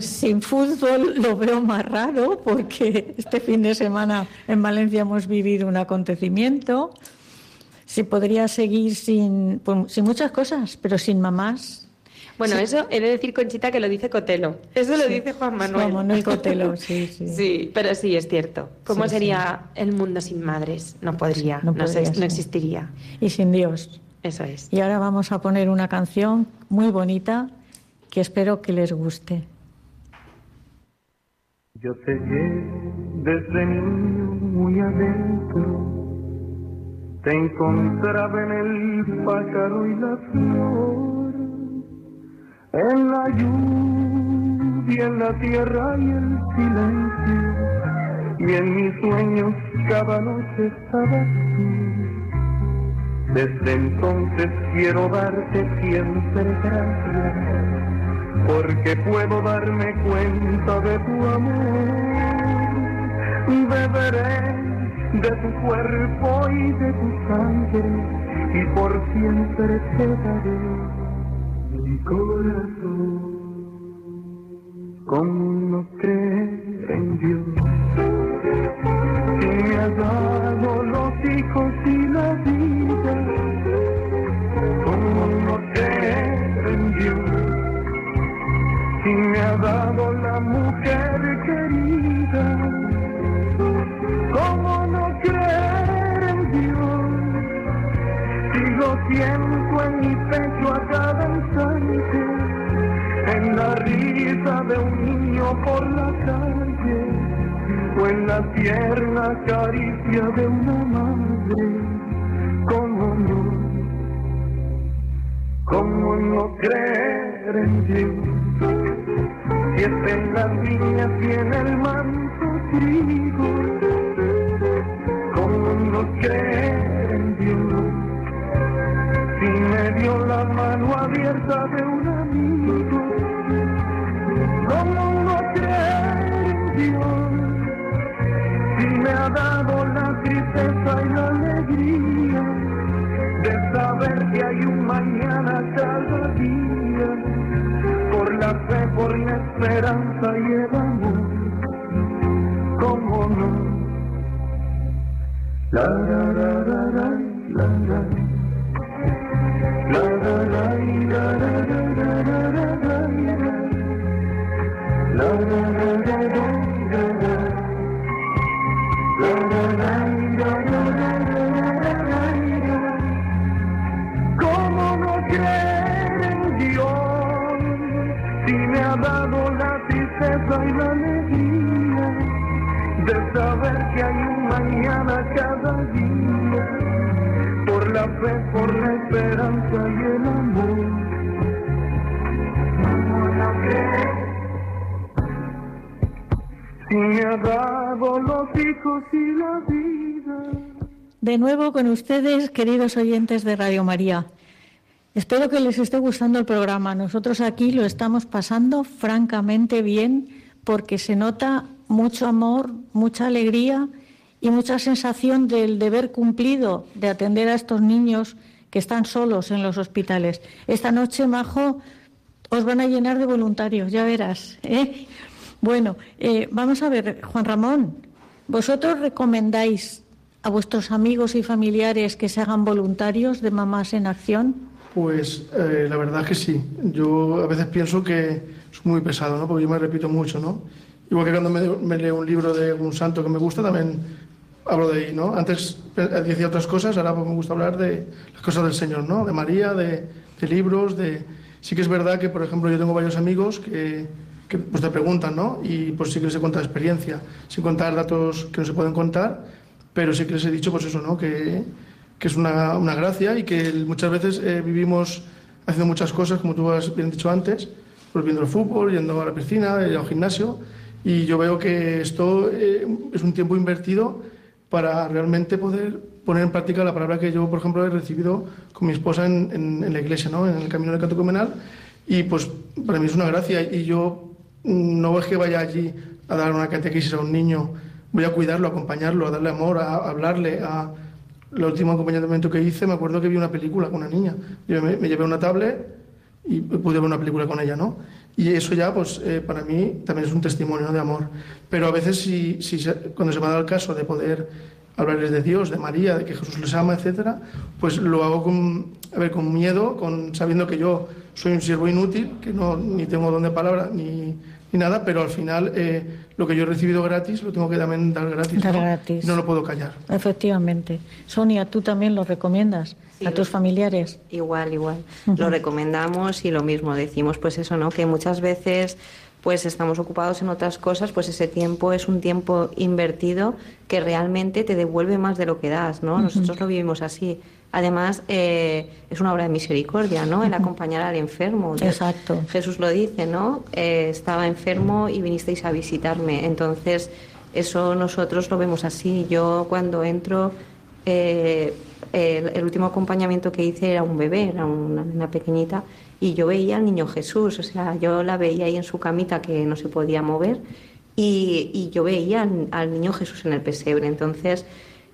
sin fútbol lo veo más raro porque este fin de semana en Valencia hemos vivido un acontecimiento. Si podría seguir sin, pues, sin muchas cosas, pero sin mamás. Bueno, sí. eso he de decir, Conchita, que lo dice Cotelo. Eso lo Sí. dice Juan Manuel. Juan Manuel Cotelo, sí, sí. Sí, pero sí, es cierto. ¿Cómo Sí, sería el mundo sin madres? No podría, No no, se- existiría. Y sin Dios. Eso es. Y ahora vamos a poner una canción muy bonita que espero que les guste. Yo te llevo desde niño muy adentro, te encontraba en el pájaro y la flor, en la lluvia, en la tierra y el silencio, y en mis sueños cada noche estabas tú. Desde entonces quiero darte siempre gracias porque puedo darme cuenta de tu amor. Beberé de tu cuerpo y de tu sangre y por siempre te daré mi corazón. ¿Cómo no creer en Dios? Si me has dado los hijos y la vida, ¿cómo no creer en Dios? Si me ha dado la mujer querida, ¿cómo no creer en Dios? Si lo siento en mi pecho a cada instante, en la risa de un niño por la calle, o en la tierna caricia de una madre, ¿cómo no? ¿Cómo no creer en Dios? Si está en las viñas y en el manto trigo, ¿cómo no creer en Dios? Si me dio la mano abierta de un amigo, ¿cómo no creer en Dios? Si me ha dado la tristeza y la mañana cada día, por la fe, por la esperanza y el amor, cómo no. La, la, la, la, la, la, la. La, la, la, la, la, la, la, la, la, la, la, la, la, la, la, la, la, la, la, creer en Dios si me ha dado la tristeza y la alegría de saber que hay un mañana cada día por la fe, por la esperanza y el amor? Si me ha dado los hijos y la vida. De nuevo con ustedes, queridos oyentes de Radio María. Espero que les esté gustando el programa. Nosotros aquí lo estamos pasando francamente bien porque se nota mucho amor, mucha alegría y mucha sensación del deber cumplido de atender a estos niños que están solos en los hospitales. Esta noche, Majo, os van a llenar de voluntarios, ya verás. ¿eh? Bueno, eh, vamos a ver, Juan Ramón, ¿vosotros recomendáis a vuestros amigos y familiares que se hagan voluntarios de Mamás en Acción? Pues eh, la verdad que sí. Yo a veces pienso que es muy pesado, ¿no? Porque yo me repito mucho, ¿no? Igual que cuando me, leo un libro de un santo que me gusta, también hablo de ahí, ¿no? Antes eh, decía otras cosas, ahora pues me gusta hablar de las cosas del Señor, ¿no? De María, de, de libros, de... Sí que es verdad que, por ejemplo, yo tengo varios amigos que, que pues te preguntan, ¿no? Y pues sí que les he contado experiencia, sin contar datos que no se pueden contar, pero sí que les he dicho, pues eso, ¿no? Que, que es una, una gracia y que muchas veces eh, vivimos haciendo muchas cosas, como tú has bien dicho antes, pues viendo el fútbol, yendo a la piscina, yendo al gimnasio, y yo veo que esto eh, es un tiempo invertido para realmente poder poner en práctica la palabra que yo, por ejemplo, he recibido con mi esposa en, en- en la iglesia, ¿no? en el camino del catecumenal, y pues para mí es una gracia, y yo mm, no es que vaya allí a dar una catequesis a un niño, voy a cuidarlo, a acompañarlo, a darle amor, a, a hablarle, a... El último acompañamiento que hice, me acuerdo que vi una película con una niña. Yo me, me llevé una tablet y pude ver una película con ella, ¿no? Y eso ya, pues, eh, para mí también es un testimonio de amor. Pero a veces, si, si se- cuando se me ha dado el caso de poder hablarles de Dios, de María, de que Jesús les ama, etcétera, pues lo hago con, a ver, con miedo, con, sabiendo que yo soy un siervo inútil, que no, ni tengo don de palabra, ni, ni nada, pero al final eh, lo que yo he recibido gratis lo tengo que también dar gratis. Dar ¿no? gratis. Y no lo puedo callar. Efectivamente. Sonia, tú también lo recomiendas Sí, a tus familiares. Igual, igual. Lo recomendamos y lo mismo decimos, pues eso, ¿no? Que muchas veces pues estamos ocupados en otras cosas, pues ese tiempo es un tiempo invertido que realmente te devuelve más de lo que das, ¿no? Nosotros lo vivimos así. Además, eh, es una obra de misericordia, ¿no? El acompañar al enfermo. Exacto. Jesús lo dice, ¿no? Eh, estaba enfermo y vinisteis a visitarme. Entonces, eso nosotros lo vemos así. Yo cuando entro, eh, el, el último acompañamiento que hice era un bebé, era una nena pequeñita, y yo veía al niño Jesús, o sea, yo la veía ahí en su camita que no se podía mover, y, y yo veía al, al niño Jesús en el pesebre. Entonces,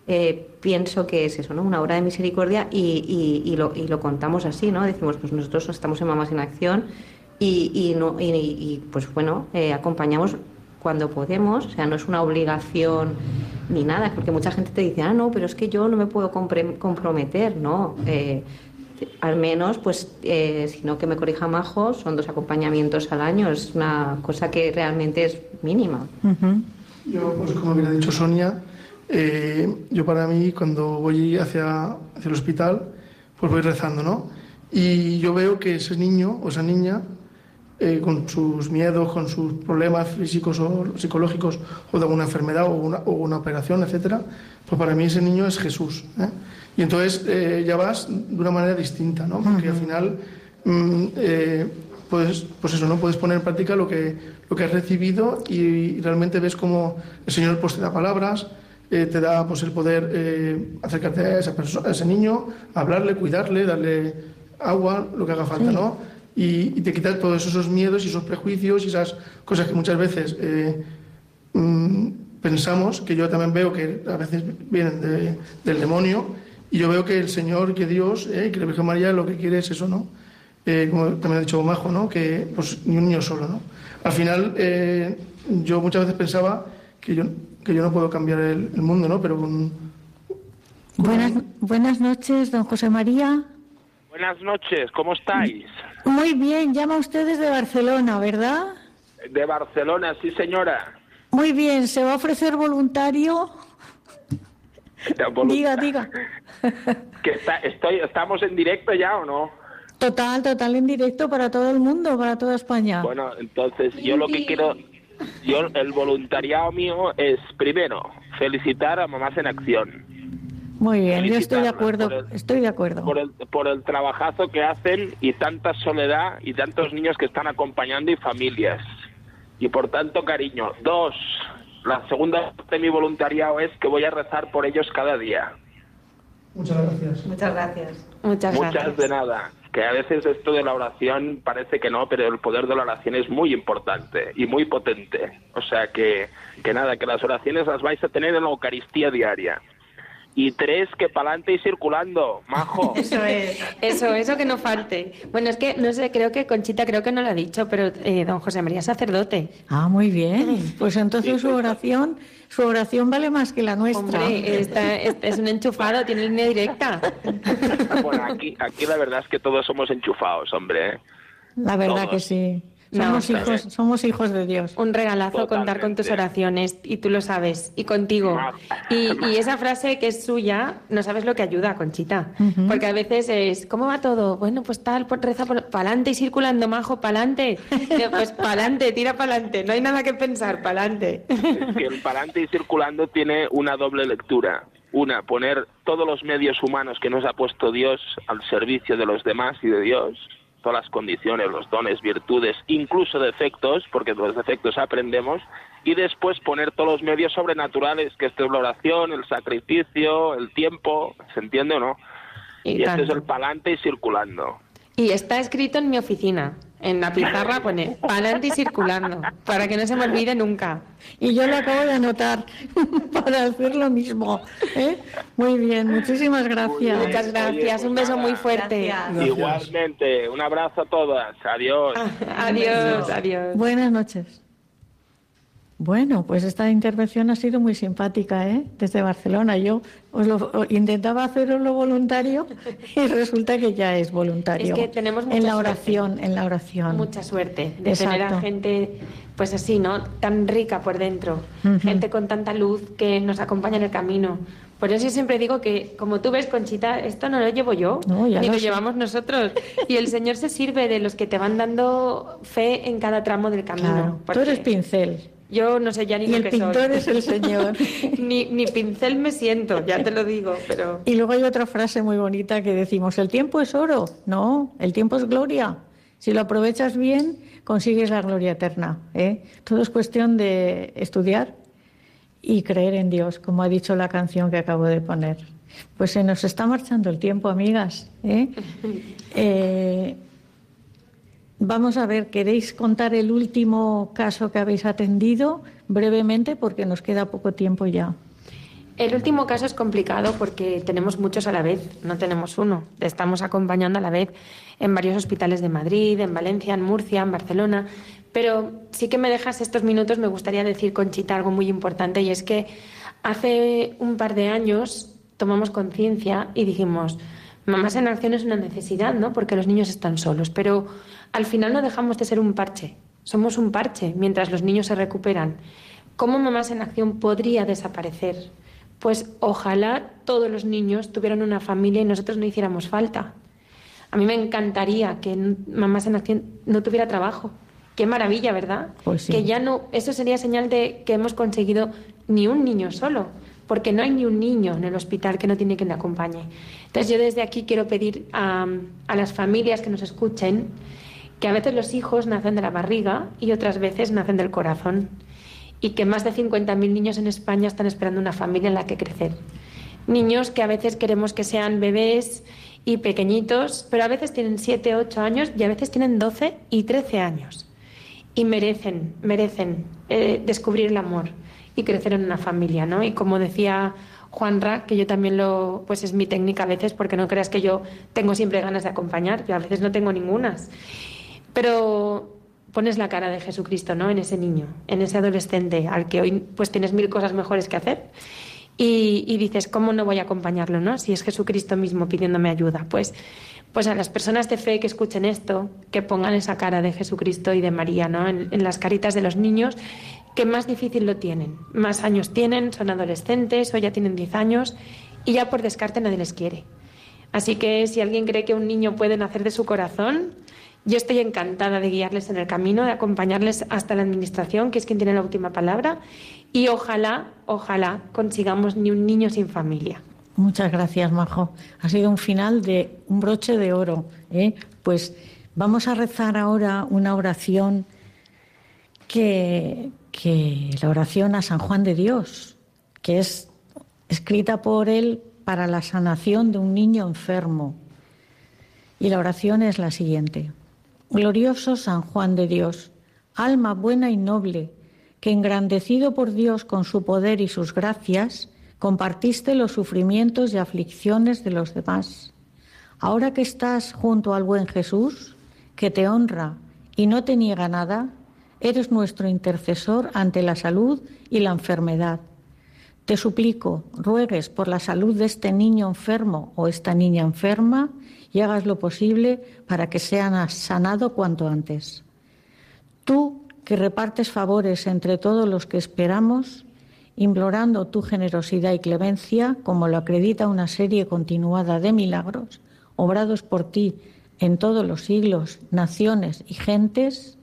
eh, pienso que es eso, ¿no? Una obra de misericordia y, y- y lo, y lo contamos así, ¿no? Decimos, pues nosotros estamos en Mamás en Acción y, y no, y, y, pues bueno, eh, acompañamos cuando podemos, o sea, no es una obligación ni nada, porque mucha gente te dice, ah, no, pero es que yo no me puedo compre- comprometer, ¿no? Eh, al menos, pues, eh, si no que me corrija Majo, son dos acompañamientos al año, es una cosa que realmente es mínima. Yo, pues como bien ha dicho Sonia, eh, yo para mí cuando voy hacia, hacia el hospital, pues voy rezando, ¿no? Y yo veo que ese niño o esa niña, eh, con sus miedos, con sus problemas físicos o psicológicos, o de alguna enfermedad o una, o una operación, etcétera, pues para mí ese niño es Jesús. ¿eh? Y entonces eh, ya vas de una manera distinta, ¿no? Porque al final mm, puedes, pues eso, ¿no? Puedes poner en práctica lo que, lo que has recibido y, realmente ves cómo el Señor pues, te da palabras, eh, te da pues, el poder eh, acercarte a, esa persona, a ese niño, hablarle, cuidarle, darle agua, lo que haga falta, ¿no? Y, y te quita todos esos miedos y esos prejuicios y esas cosas que muchas veces eh, mm, pensamos, que yo también veo que a veces vienen de- del demonio, y yo veo que el Señor, que Dios, que la Virgen María lo que quiere es eso, ¿no? Como también ha dicho Majo, ¿no? Que pues ni un niño solo, ¿no? Al final, yo muchas veces pensaba que yo, que yo no puedo cambiar el, el mundo, ¿no? Pero con, Buenas, buenas noches, don José María. Buenas noches, ¿cómo estáis? Muy bien, llama usted desde Barcelona, ¿verdad? De Barcelona, sí señora. Muy bien, ¿se va a ofrecer voluntario Diga, diga. Que está- estoy, ¿Estamos en directo ya o no? Total, total en directo para todo el mundo, para toda España. Bueno, entonces yo lo que quiero, yo el voluntariado mío es primero felicitar a Mamás en Acción Muy bien, yo estoy de acuerdo, por el- estoy de acuerdo. por el por el trabajazo que hacen y tanta soledad y tantos niños que están acompañando y familias y por tanto cariño. Dos, la segunda parte de mi voluntariado es que voy a rezar por ellos cada día. Muchas gracias. Muchas gracias. Muchas Muchas gracias. de nada. Que a veces esto de la oración parece que no, pero el poder de la oración es muy importante y muy potente. O sea que, que nada, que las oraciones las vais a tener en la Eucaristía diaria. Y tres, que pa'lante y circulando, majo. Eso es. Eso, eso que no falte. Bueno, es que, no sé, creo que Conchita creo que no lo ha dicho, pero eh, don José María es sacerdote. Ah, muy bien. Pues entonces su oración, su oración vale más que la nuestra. Hombre, está- es, es un enchufado, tiene línea directa. Bueno, aquí, aquí la verdad es que todos somos enchufados, hombre. ¿eh? La verdad Todos. que sí. Somos hijos, somos hijos de Dios. Un regalazo contar con tus oraciones y tú lo sabes y contigo. Y, y esa frase que es suya, no sabes lo que ayuda, Conchita. Porque a veces es, ¿cómo va todo? Bueno, pues tal, pues reza pa'lante y circulando, majo, pa'lante. Pues pa'lante, tira pa'lante. No hay nada que pensar, pa'lante. Es que el parante y circulando tiene una doble lectura. Una, poner todos los medios humanos que nos ha puesto Dios al servicio de los demás y de Dios, todas las condiciones, los dones, virtudes, incluso defectos, porque de los defectos aprendemos, y después poner todos los medios sobrenaturales, que es la oración, el sacrificio, el tiempo, ¿se entiende o no? Y Y, este es el palante y circulando. Y está escrito en mi oficina. En la pizarra pone pa'lante y circulando, para que no se me olvide nunca. Y yo lo acabo de anotar para hacer lo mismo. ¿eh? Muy bien, muchísimas gracias. Muchas gracias, un beso muy fuerte. Gracias. Igualmente, un abrazo a todas. Adiós. Adiós, adiós. Buenas noches. Bueno, pues esta intervención ha sido muy simpática, ¿eh? Desde Barcelona. Yo os lo, intentaba haceroslo voluntario y resulta que ya es voluntario. Es que tenemos mucha en la suerte. oración, en la oración. Mucha suerte de tener a gente, pues así, ¿no? Tan rica por dentro. Gente con tanta luz que nos acompaña en el camino. Por eso yo siempre digo que, como tú ves, Conchita, esto no lo llevo yo, No, ni lo llevamos nosotros. Y el Señor se sirve de los que te van dando fe en cada tramo del camino. Claro. Tú eres pincel Yo no sé ya ni y lo el que pintor soy. es el Señor. ni, ni pincel me siento, ya te lo digo, pero... Y luego hay otra frase muy bonita que decimos, el tiempo es oro. No, el tiempo es gloria. Si lo aprovechas bien, consigues la gloria eterna. ¿eh? Todo es cuestión de estudiar y creer en Dios, como ha dicho la canción que acabo de poner. Pues se nos está marchando el tiempo, amigas. ¿eh? Eh, vamos a ver, ¿queréis contar el último caso que habéis atendido brevemente? Porque nos queda poco tiempo ya. El último caso es complicado porque tenemos muchos a la vez, no tenemos uno. Estamos acompañando a la vez en varios hospitales de Madrid, en Valencia, en Murcia, en Barcelona. Pero sí que me dejas estos minutos, me gustaría decir, Conchita, algo muy importante y es que hace un par de años tomamos conciencia y dijimos, mamás en acción es una necesidad, ¿no? Porque los niños están solos, pero al final no dejamos de ser un parche. Somos un parche mientras los niños se recuperan. ¿Cómo mamás en acción podría desaparecer? Pues ojalá todos los niños tuvieran una familia y nosotros no hiciéramos falta. A mí me encantaría que Mamás en Acción no tuviera trabajo. Qué maravilla, ¿verdad? Pues sí. Que ya no, eso sería señal de que hemos conseguido ni un niño solo, porque no hay ni un niño en el hospital que no tiene quien le acompañe. Entonces yo desde aquí quiero pedir a, las familias que nos escuchen que a veces los hijos nacen de la barriga y otras veces nacen del corazón y que más de 50.000 niños en España están esperando una familia en la que crecer. Niños que a veces queremos que sean bebés y pequeñitos, pero a veces tienen 7, 8 años y a veces tienen 12 y 13 años. Y merecen, merecen eh, descubrir el amor y crecer en una familia, ¿no? Y como decía Juanra, que yo también lo, pues es mi técnica a veces, porque no creas que yo tengo siempre ganas de acompañar, yo a veces no tengo ningunas. Pero pones la cara de Jesucristo, ¿no? En ese niño, en ese adolescente al que hoy pues tienes mil cosas mejores que hacer. Y, y dices, ¿cómo no voy a acompañarlo, no? Si es Jesucristo mismo pidiéndome ayuda. Pues, pues a las personas de fe que escuchen esto, que pongan esa cara de Jesucristo y de María, ¿no? En, en las caritas de los niños que más difícil lo tienen. Más años tienen, son adolescentes o ya tienen 10 años y ya por descarte nadie les quiere. Así que si alguien cree que un niño puede nacer de su corazón, yo estoy encantada de guiarles en el camino, de acompañarles hasta la administración, que es quien tiene la última palabra, y ojalá, ojalá consigamos ni un niño sin familia. Muchas gracias, Majo. Ha sido un final de un broche de oro. ¿eh? Pues vamos a rezar ahora una oración que, que la oración a San Juan de Dios, que es escrita por él para la sanación de un niño enfermo. Y la oración es la siguiente. Glorioso San Juan de Dios, alma buena y noble, que engrandecido por Dios con su poder y sus gracias, compartiste los sufrimientos y aflicciones de los demás. Ahora que estás junto al buen Jesús, que te honra y no te niega nada, eres nuestro intercesor ante la salud y la enfermedad. Te suplico, ruegues por la salud de este niño enfermo o esta niña enferma y hagas lo posible para que sea sanado cuanto antes. Tú, que repartes favores entre todos los que esperamos, implorando tu generosidad y clemencia, como lo acredita una serie continuada de milagros, obrados por ti en todos los siglos, naciones y gentes,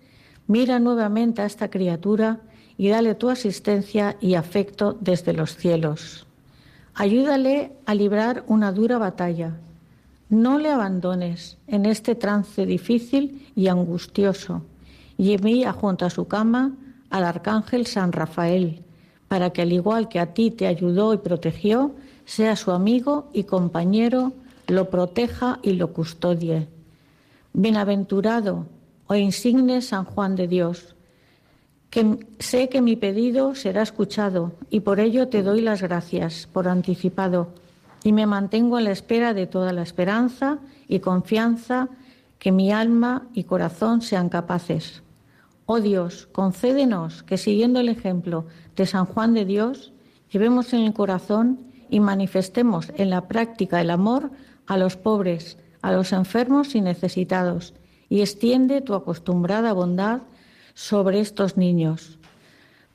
mira nuevamente a esta criatura y dale tu asistencia y afecto desde los cielos. Ayúdale a librar una dura batalla. No le abandones en este trance difícil y angustioso y envía junto a su cama al arcángel San Rafael, para que al igual que a ti te ayudó y protegió, sea su amigo y compañero, lo proteja y lo custodie. Bienaventurado o insigne San Juan de Dios, que sé que mi pedido será escuchado y por ello te doy las gracias por anticipado y me mantengo en la espera de toda la esperanza y confianza que mi alma y corazón sean capaces. Oh Dios, concédenos que siguiendo el ejemplo de San Juan de Dios, llevemos en el corazón y manifestemos en la práctica el amor a los pobres, a los enfermos y necesitados, y extiende tu acostumbrada bondad sobre estos niños.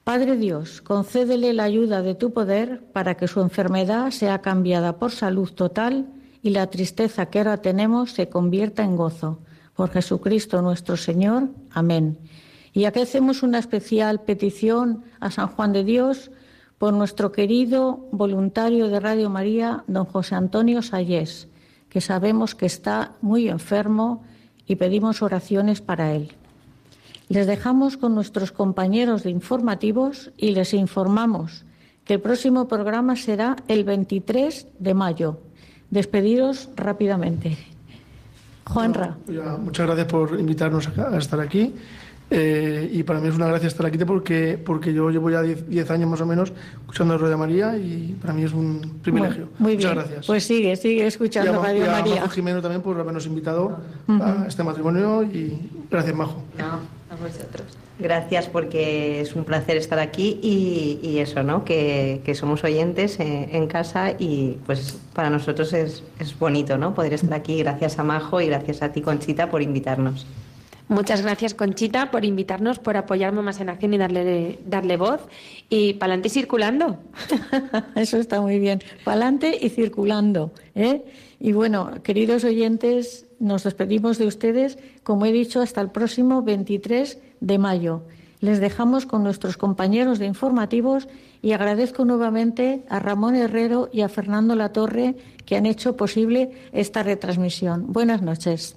Padre Dios, concédele la ayuda de tu poder para que su enfermedad sea cambiada por salud total y la tristeza que ahora tenemos se convierta en gozo. Por Jesucristo nuestro Señor. Amén. Y aquí hacemos una especial petición a San Juan de Dios por nuestro querido voluntario de Radio María, don José Antonio Sayés, que sabemos que está muy enfermo y pedimos oraciones para él. Les dejamos con nuestros compañeros de informativos y les informamos que el próximo programa será el 23 de mayo. Despediros rápidamente. Juanra. muchas gracias por invitarnos a estar aquí. Eh, y para mí es una gracia estar aquí porque, porque yo llevo ya 10 años más o menos escuchando Radio María y para mí es un privilegio. muy Muchas bien. gracias. Pues sigue, sigue escuchando Radio y a María. Majo Jimeno también por habernos invitado a este matrimonio y gracias Majo. No, a vosotros. Gracias porque es un placer estar aquí y, y eso, ¿no? Que, que somos oyentes en, en casa y pues para nosotros es, es bonito, ¿no? Poder estar aquí. Gracias a Majo y gracias a ti, Conchita, por invitarnos. Muchas gracias, Conchita, por invitarnos, por apoyarme más en acción y darle, darle voz. Y pa'lante y circulando. Eso está muy bien. Pa'lante y circulando. ¿eh? Y bueno, queridos oyentes, nos despedimos de ustedes, como he dicho, hasta el próximo 23 de mayo. Les dejamos con nuestros compañeros de informativos y agradezco nuevamente a Ramón Herrero y a Fernando Latorre que han hecho posible esta retransmisión. Buenas noches.